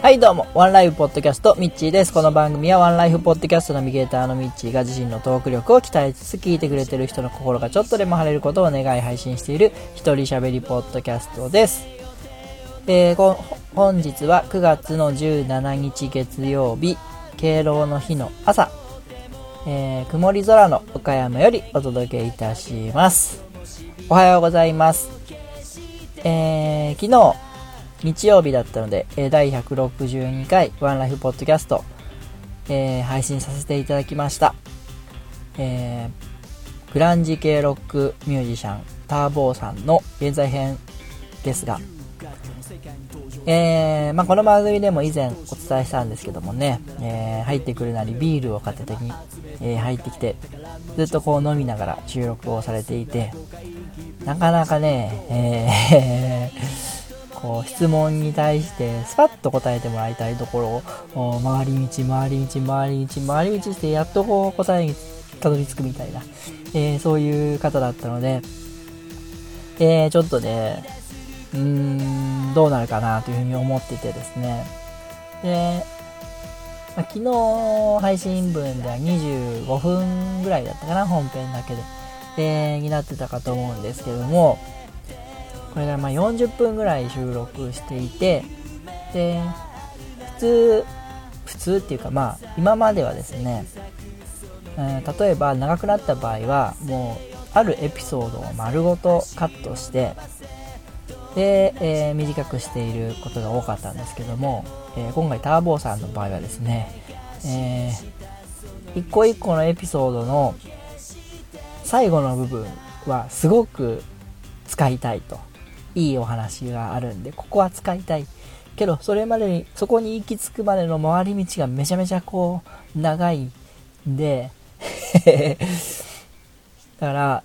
はいどうも、ワンライフポッドキャスト、ミッチーです。この番組はワンライフポッドキャストナビゲーターのミッチーが自身のトーク力を鍛えつつ聞いてくれてる人の心がちょっとでも晴れることを願い配信している一人喋りポッドキャストです。えー、本日は9月の17日月曜日、敬老の日の朝、えー、曇り空の岡山よりお届けいたします。おはようございます。えー、昨日、日曜日だったので、え第162回ワンライフポッドキャスト、えー、配信させていただきました。えー、グランジ系ロックミュージシャン、ターボーさんの現在編ですが、えー、まあ、この番組でも以前お伝えしたんですけどもね、えー、入ってくるなりビールを片手に、えー、入ってきて、ずっとこう飲みながら収録をされていて、なかなかね、えー、質問に対してスパッと答えてもらいたいところを、回り道、回り道、回り道、回り道してやっとこう答えにたどり着くみたいな、えー、そういう方だったので、えー、ちょっとね、うーん、どうなるかなというふうに思っててですね。で、まあ、昨日配信分では25分ぐらいだったかな、本編だけで。で、になってたかと思うんですけども、これがまあ40分ぐらい収録していて、で、普通、普通っていうかまあ、今まではですね、うん、例えば長くなった場合は、もう、あるエピソードを丸ごとカットして、で、えー、短くしていることが多かったんですけども、えー、今回ターボーさんの場合はですね、えー、一個一個のエピソードの最後の部分はすごく使いたいと。いいお話があるんで、ここは使いたい。けど、それまでに、そこに行き着くまでの回り道がめちゃめちゃこう、長いんで だから、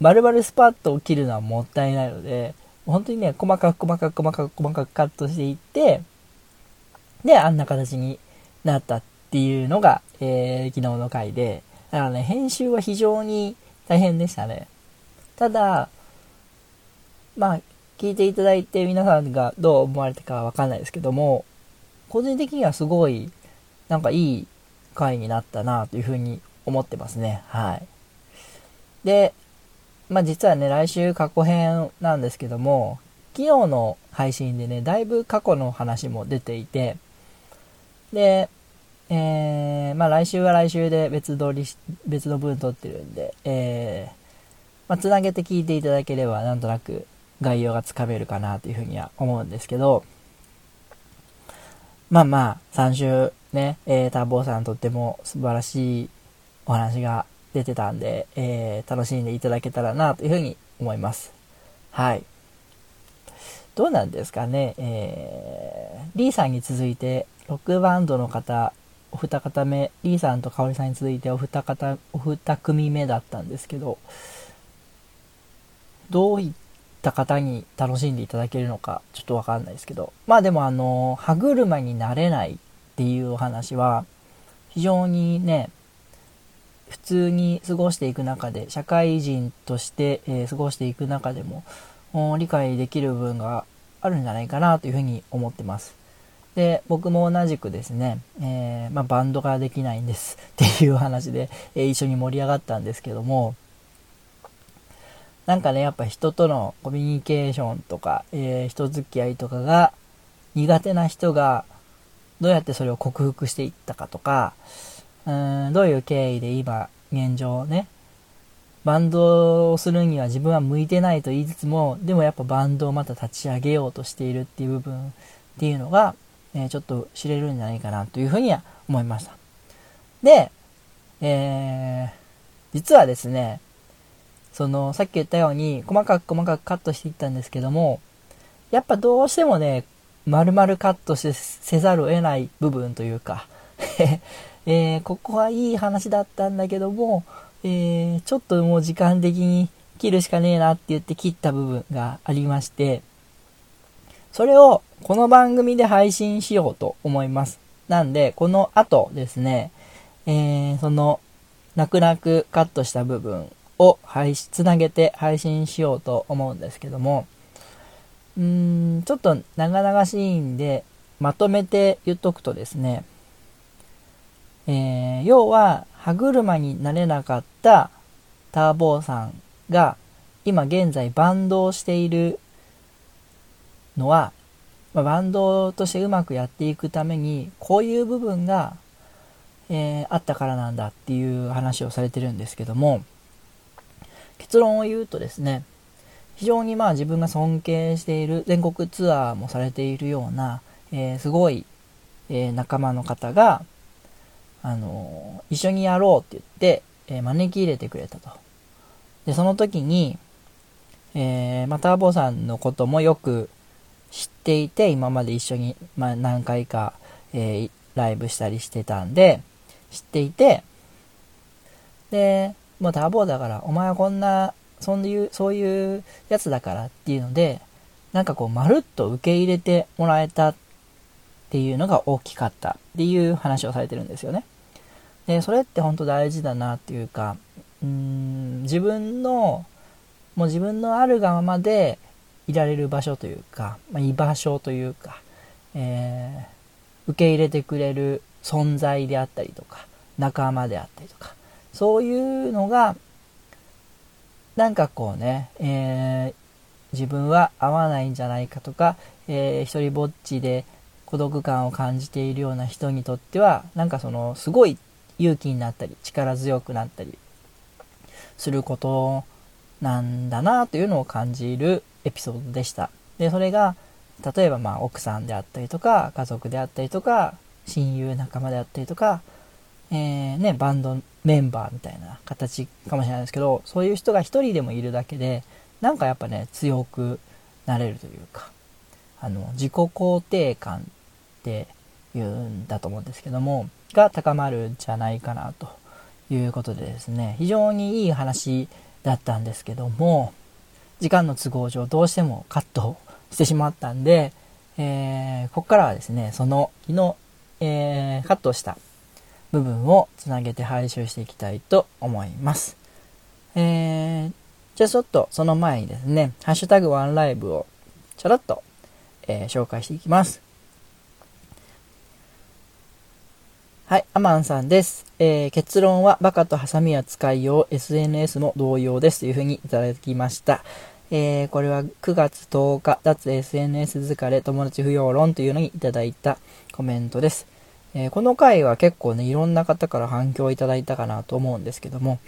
丸々スパッと切るのはもったいないので、本当にね、細かく細かく細かく細かくカットしていって、で、あんな形になったっていうのが、えー、昨日の回で、だからね、編集は非常に大変でしたね。ただ、まあ、聞いていただいて皆さんがどう思われたかはわかんないですけども、個人的にはすごい、なんかいい回になったなというふうに思ってますね。はい。で、まあ実はね、来週過去編なんですけども、昨日の配信でね、だいぶ過去の話も出ていて、で、えー、まあ来週は来週で別撮り別の分撮ってるんで、えー、まあつなげて聞いていただければなんとなく概要がつかめるかなというふうには思うんですけど、まあまあ、3週ね、えー、ターボーさんとっても素晴らしいお話が出てたんで、えー、楽しんでいただけたらなというふうに思います。はい。どうなんですかね、えー、リーさんに続いて、ロックバンドの方、お二方目、リーさんと香織さんに続いてお二方、お二組目だったんですけど、どういった方に楽しんでいただけるのか、ちょっとわかんないですけど、まあでもあの、歯車になれないっていうお話は、非常にね、普通に過ごしていく中で、社会人として、えー、過ごしていく中でも、理解できる部分があるんじゃないかなというふうに思ってます。で、僕も同じくですね、えー、まあ、バンドができないんですっていう話で、えー、一緒に盛り上がったんですけども、なんかね、やっぱ人とのコミュニケーションとか、えー、人付き合いとかが苦手な人がどうやってそれを克服していったかとか、うーんどういう経緯で今、現状ね、バンドをするには自分は向いてないと言いつつも、でもやっぱバンドをまた立ち上げようとしているっていう部分っていうのが、えー、ちょっと知れるんじゃないかなというふうには思いました。で、えー、実はですね、その、さっき言ったように、細かく細かくカットしていったんですけども、やっぱどうしてもね、丸々カットしてせざるを得ない部分というか えー、ここはいい話だったんだけども、えー、ちょっともう時間的に切るしかねえなって言って切った部分がありまして、それをこの番組で配信しようと思います。なんで、この後ですね、えー、その、泣く泣くカットした部分を配信、つなげて配信しようと思うんですけども、うーん、ちょっと長々しいんで、まとめて言っとくとですね、えー、要は、歯車になれなかったターボーさんが、今現在バンドをしているのは、まあ、バンドとしてうまくやっていくために、こういう部分が、えー、あったからなんだっていう話をされてるんですけども、結論を言うとですね、非常にまあ自分が尊敬している全国ツアーもされているような、えー、すごい、えー、仲間の方が、あの一緒にやろうって言って、え招き入れてくれたと。で、その時に、えー、まあ、ターボさんのこともよく知っていて、今まで一緒に、まあ、何回か、え、ライブしたりしてたんで、知っていて、で、もうターボだから、お前はこんな、そういう、そういうやつだからっていうので、なんかこう、まるっと受け入れてもらえたっていうのが大きかったっていう話をされてるんですよね。で、それって本当大事だなっていうか、うーん、自分の、もう自分のあるがままでいられる場所というか、まあ、居場所というか、えー、受け入れてくれる存在であったりとか、仲間であったりとか、そういうのが、なんかこうね、えー、自分は合わないんじゃないかとか、えー、一人ぼっちで孤独感を感じているような人にとっては、なんかその、すごい勇気になったり、力強くなったりすることなんだなというのを感じるエピソードでした。で、それが、例えばまあ奥さんであったりとか、家族であったりとか、親友仲間であったりとか、えー、ね、バンドメンバーみたいな形かもしれないですけど、そういう人が一人でもいるだけで、なんかやっぱね、強くなれるというか、あの、自己肯定感って言うんだと思うんですけども、が高まるんじゃないかなということでですね、非常にいい話だったんですけども、時間の都合上どうしてもカットしてしまったんで、えー、ここからはですね、その昨日、えー、カットした部分をつなげて配信していきたいと思います。えー、じゃあちょっとその前にですね、ハッシュタグワンライブをちょろっと、えー、紹介していきます。はい、アマンさんです。えー、結論はバカとハサミは使いよう、SNS も同様ですというふうにいただきました。えー、これは9月10日、脱 SNS 疲れ友達不要論というのにいただいたコメントです。えー、この回は結構ね、いろんな方から反響をいただいたかなと思うんですけども、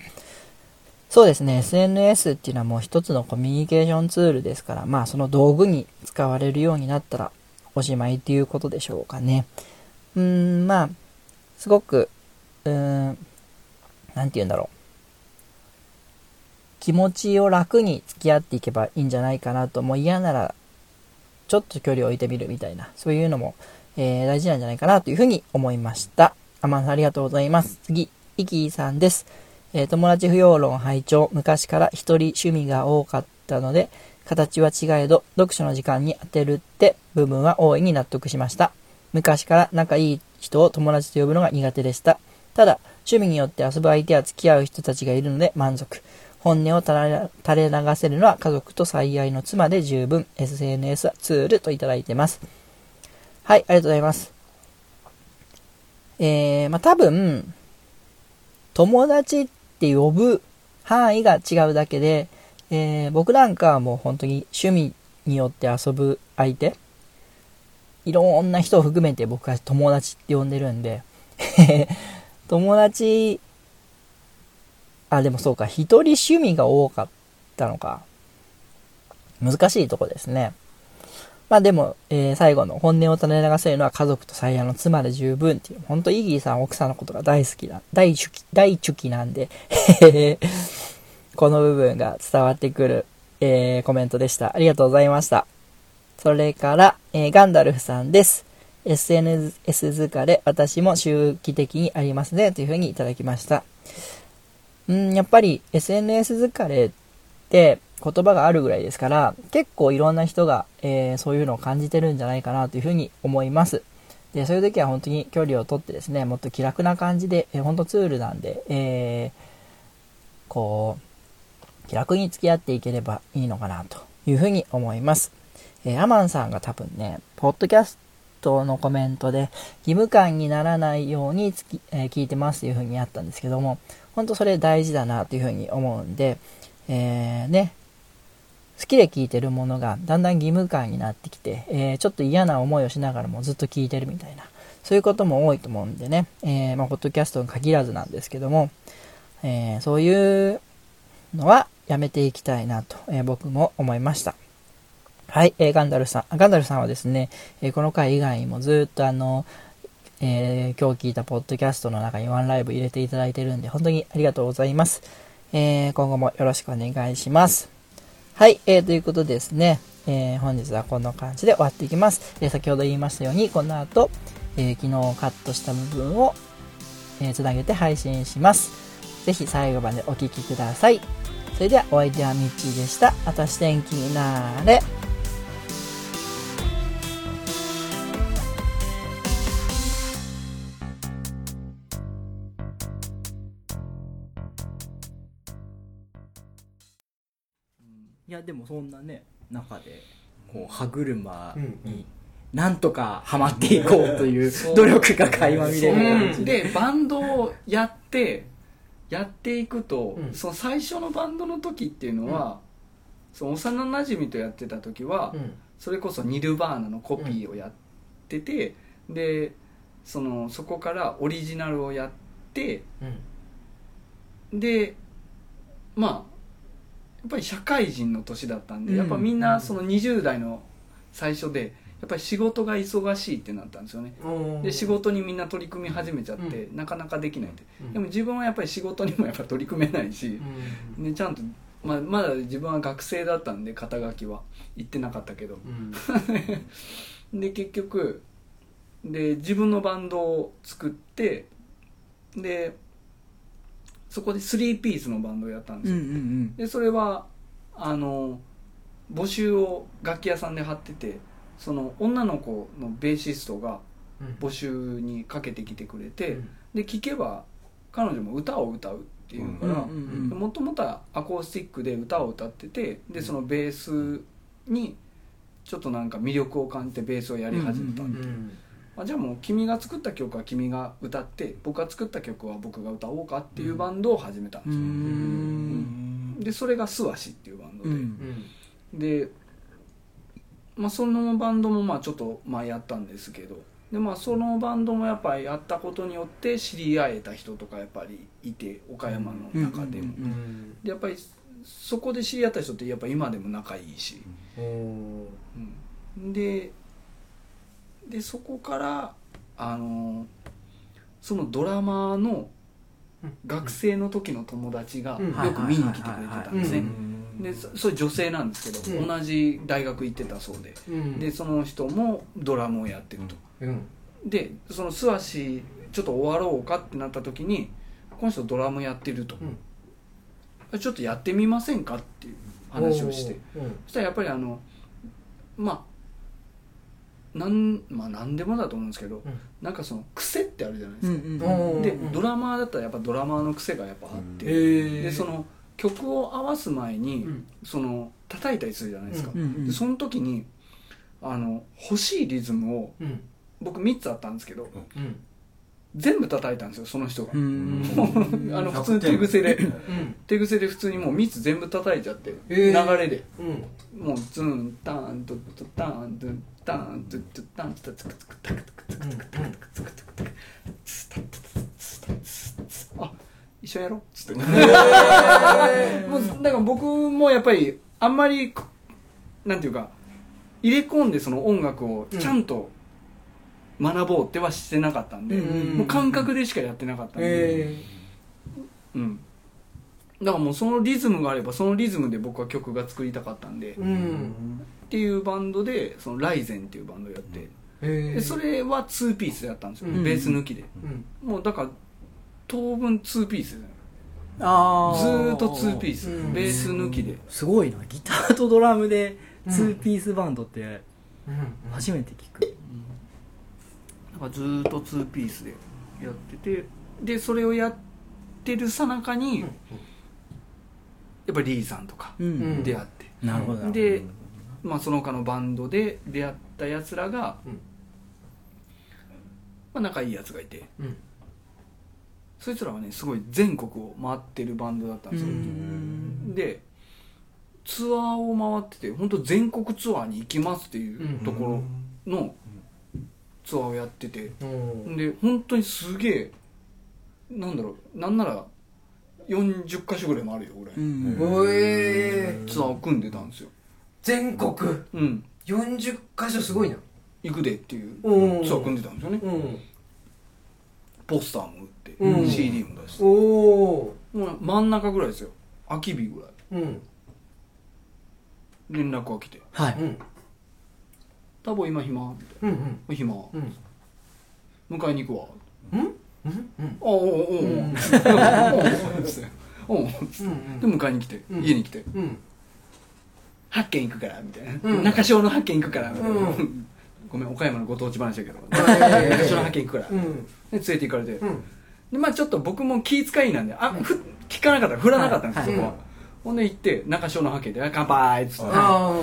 そうですね、SNS っていうのはもう一つのコミュニケーションツールですから、まあその道具に使われるようになったらおしまいっていうことでしょうかね。うーん、まあ、すごく、うーん、なんて言うんだろう。気持ちを楽に付き合っていけばいいんじゃないかなと、もう嫌なら、ちょっと距離を置いてみるみたいな、そういうのも、えー、大事なんじゃないかなというふうに思いました。アマンさんありがとうございます。次、イキーさんです。えー、友達不要論拝聴昔から一人趣味が多かったので、形は違えど、読書の時間に当てるって部分は大いに納得しました。昔から仲いい人を友達と呼ぶのが苦手でした。ただ、趣味によって遊ぶ相手や付き合う人たちがいるので満足。本音を垂れ流せるのは家族と最愛の妻で十分。SNS はツールといただいてます。はい、ありがとうございます。えー、まあ、多分、友達って呼ぶ範囲が違うだけで、えー、僕なんかはもう本当に趣味によって遊ぶ相手いろんな人を含めて僕は友達って呼んでるんで 友達、あ、でもそうか、一人趣味が多かったのか。難しいとこですね。まあでも、えー、最後の本音を垂れ流せるのは家族と最愛の妻で十分っていう、本当イギーさん奥さんのことが大好きな、大好き、大チュキなんで この部分が伝わってくる、えー、コメントでした。ありがとうございました。それから、えー、ガンダルフさんです。SNS 疲れ、私も周期的にありますね、というふうにいただきました。うん、やっぱり SNS 疲れって言葉があるぐらいですから、結構いろんな人が、えー、そういうのを感じてるんじゃないかなというふうに思います。で、そういう時は本当に距離をとってですね、もっと気楽な感じで、えー、本当ツールなんで、えー、こう、気楽に付き合っていければいいのかなというふうに思います。えーアマンさんが多分ね、ポッドキャストのコメントで、義務感にならないようにつき、えー聞いてますっていう風にあったんですけども、本当それ大事だなという風に思うんで、えーね、好きで聞いてるものがだんだん義務感になってきて、えーちょっと嫌な思いをしながらもずっと聞いてるみたいな、そういうことも多いと思うんでね、えーまあ、ポッドキャストに限らずなんですけども、えーそういうのはやめていきたいなと、え僕も思いました。はい、えーガンダルさん。ガンダルさんはですね、えこの回以外にもずっとあの、え今日聞いたポッドキャストの中にワンライブ入れていただいてるんで、本当にありがとうございます。え今後もよろしくお願いします。はい、えーということですね、えー本日はこんな感じで終わっていきます。えー先ほど言いましたように、この後、えー昨日カットした部分を、えーつなげて配信します。ぜひ最後までお聴きください。それではお相手はミッチーでした。あたし天気になーれ。いやでもそんなね中でこう歯車うんになんとかハマっていこうという努力が垣間見れる感じで。でバンドをやってやっていくと、うん。その最初のバンドの時っていうのは、その幼なじみとやってた時は、うん。それこそニルバーナのコピーをやってて、でそのそこからオリジナルをやってうん。でまあやっぱり社会人の年だったんで、うん。やっぱみんなその20代の最初でやっぱり仕事が忙しいってなったんですよね。で仕事にみんな取り組み始めちゃって、なかなかできないって、うん。でも自分はやっぱり仕事にもやっぱ取り組めないしう、ん。ね、ちゃんと、まあ、まだ自分は学生だったんで肩書きは行ってなかったけど。うん。で結局で自分のバンドを作ってでそこで3ピースのバンドをやったんですうんよ、うんうん。でそれはあの募集を楽器屋さんで貼っててその女の子のベーシストが募集にかけてきてくれて、で聴けば彼女も歌を歌うっていうからうんうんうんもともとはアコースティックで歌を歌っててでそのベースにちょっとなんか魅力を感じてベースをやり始めたんで、うんあじゃあもう君が作った曲は君が歌って僕が作った曲は僕が歌おうかっていうバンドを始めたんうですよ、ん。でそれが「素足」っていうバンドで、うん。で、まあ、そのバンドもまあちょっとまあやったんですけど。で、まあ、そのバンドもやっぱりやったことによって知り合えた人とかやっぱりいて岡山の中でも、うん。うん。でやっぱりそこで知り合った人ってやっぱ今でも仲いいし、うん。ででそこからあのそのドラマーの学生の時の友達がうん。よく見に来てくれてたんですね。うんでそそれ女性なんですけど、うん。同じ大学行ってたそうで。うん。でその人もドラムをやってると、うん。でその素足ちょっと終わろうかってなった時にこの人ドラムやってると、ちょっとやってみませんかっていう話をして。そしたらやっぱりあのまあなんまあ何でもだと思うんですけど、ん。なんかその癖ってあるじゃないですか、うんでうん。ドラマーだったらやっぱドラマーの癖がやっぱあって、でその曲を合わす前に、うん。その叩いたりするじゃないですか、うんうんでその時にあの欲しいリズムをうん。僕3つあったんですけどうん。全部叩いたんですよその人が、うん。あの普通に手癖で。うん。手癖で普通にもう3つ全部叩いちゃって、流れで。うん。もうズンタントトタントタントトタントツクツクタクタクタクタクタクツクツクタクツタツツタツツあ一緒にやろう。っつってもうだから僕もやっぱりあんまりなんていうか入れ込んでその音楽をちゃんと学ぼうってはしてなかったんで、うんもう感覚でしかやってなかったんで、へうん、だからもうそのリズムがあればそのリズムで僕は曲が作りたかったんで、うんていうバンドでそのライゼンっていうバンドをやって、でそれは2ピースでやったんですよ、うん。ベース抜きで。うん。もうだから当分2ピースであずーっと2ピース、うん。ベース抜きで、すごいな。ギターとドラムでうん。2ピースバンドってうん。初めて聞く。だからずーっと2ピースでやっててでそれをやってるさなかに、やっぱりリーさんとかうん。ん。出会って、なるほどなるほど。でまあ、その他のバンドで出会ったやつらが、うん。まあ、仲いいやつがいてうん。そいつらはねすごい全国を回ってるバンドだったんですよ。でツアーを回ってて本当全国ツアーに行きますっていうところのツアーをやっててうん。で本当にすげえなんだろうなんなら40か所ぐらいもあるよ俺、えツアーを組んでたんですよ全国。うん。40箇所すごいな。行くでっていううん。ツアー組んでたんですよね。うん。ポスターも売って、うん。CD も出して。おおもう真ん中ぐらいですよ。空き日ぐらい。うん。連絡が来て。はい。うん「多分今暇」みたいうんな「暇。うん。迎えに行くわ」うん？うん？うん。おうおうおうおううんおうおううんで迎えに来て、うん家に来てうん8軒行くからみたいな、うん。中小の8軒行くからみたいな、うん。ごめん岡山のご当地話だけど。は い中小の8軒行くから、でうん。連れて行かれて、うん。でまあちょっと僕も気遣いなんであふ聞かなかった。振らなかったんですよ、はい。そこは、ほんで行って中小の8軒であ「乾杯」っつって「い。あ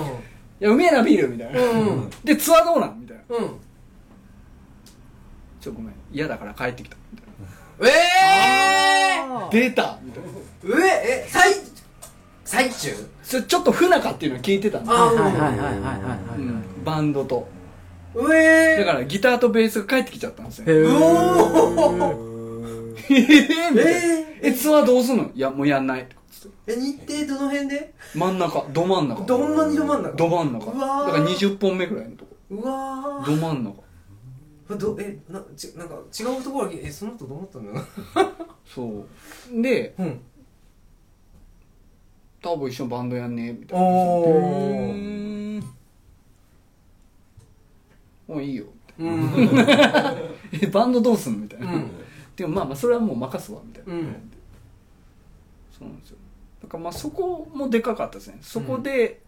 やうめえなビール」みたいな、うんでツアーどうなん？みたいな。あうん「ちょごめん嫌だから帰ってきた」みたいええな「出た」みたいな。うええ最最中？それちょっと不仲っていうのを聞いてたんで、あはいはいはいはいはいはいうん。バンドと。うえだからギターとベースが帰ってきちゃったんですよ。へー。うおー。えーみたいな。ええツアーどうすんの？いやもうやんない。つってえ日程どの辺で？真ん中。ど真ん中。どんなにど真ん中。ど真ん中。うわー。だから20本目ぐらいのとこ。うわど真ん中。ーどえなちなんか違うところにえその後どう思ったんだろそう。でううん多分一緒にバンドやんねみたいなおーん。もういいよ。うんえバンドどうすんのみたいな、うん。でもまあまあそれはもう任すわみたいな、うん。そうなんですよ。だからまあそこもでかかったですね。そこで、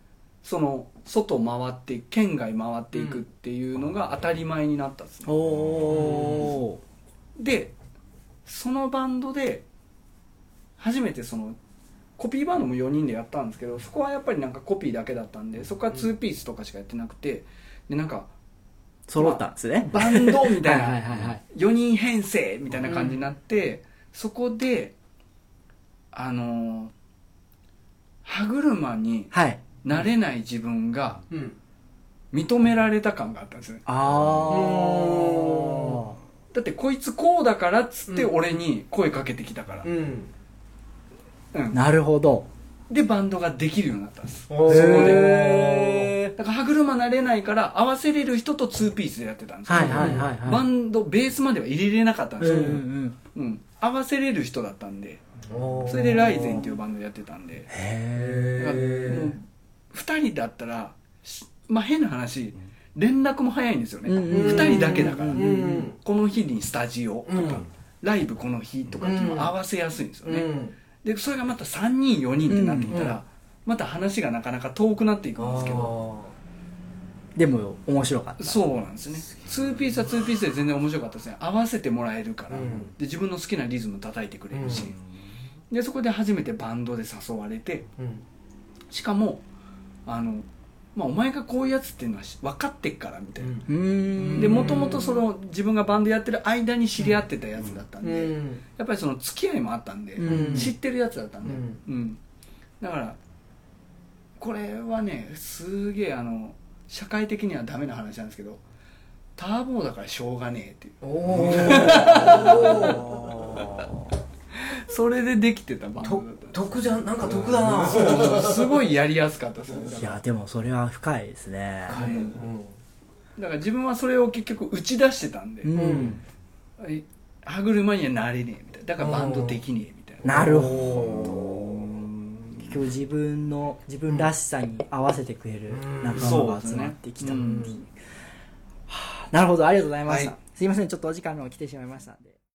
その外回って県外回っていくっていうのが当たり前になったんですね、でそのバンドで初めてそのコピーバンドも4人でやったんですけどそこはやっぱりなんかコピーだけだったんでそこは2ピースとかしかやってなくてでなんか揃ったんですね。バンドみた いはいはいはいはない。4人編成みたいな感じになって、そこであのー歯車にはい。なれない自分がうん。認められた感があったんですね。あだってこいつこうだからっつってうん。俺に声かけてきたから、うんうんあなるほど。でバンドができるようになったんです。おそこで。へだから歯車なれないから合わせれる人と2ピースでやってたんですよ、はいはいはいはい。バンドベースまでは入れれなかったんですよ、うんうんうん。合わせれる人だったんで。それでライゼンっていうバンドやってたんで。へだからもう2人だったらしまあ変な話連絡も早いんですよね、うんうん2人だけだから、この日にスタジオとか、うん。ライブこの日とかっていうのを合わせやすいんですよね、うんでそれがまた3人4人ってなってきたら、うんまた話がなかなか遠くなっていくんですけど。でも面白かった。そうなんですね。2ピースは2ピースで全然面白かったですね。合わせてもらえるから、うん。で自分の好きなリズム叩いてくれるし、でそこで初めてバンドで誘われて。うん。しかもあの、まあ、お前がこういうやつっていうのはし分かってっからみたいな、でもともとその自分がバンドやってる間に知り合ってたやつだったんで、うん。やっぱりその付き合いもあったんで、うん。知ってるやつだったんで、うん。うん。だからこれはねすげえあの社会的にはダメな話なんですけどターボーだからしょうがねえっていう。おー それでできてたバンドとだった得じゃんなんか得だな。すごいやりやすかったいやでもそれは深いですね。うん。だから自分はそれを結局打ち出してたんで、うん。え歯車にはなれねえみたいな。だからバンドできねえみたいな。なるほど。結局自分の自分らしさに合わせてくれる仲間が集まってきたっていううん。はあなるほど。ありがとうございました、はい。すいません。ちょっとお時間が来てしまいましたんで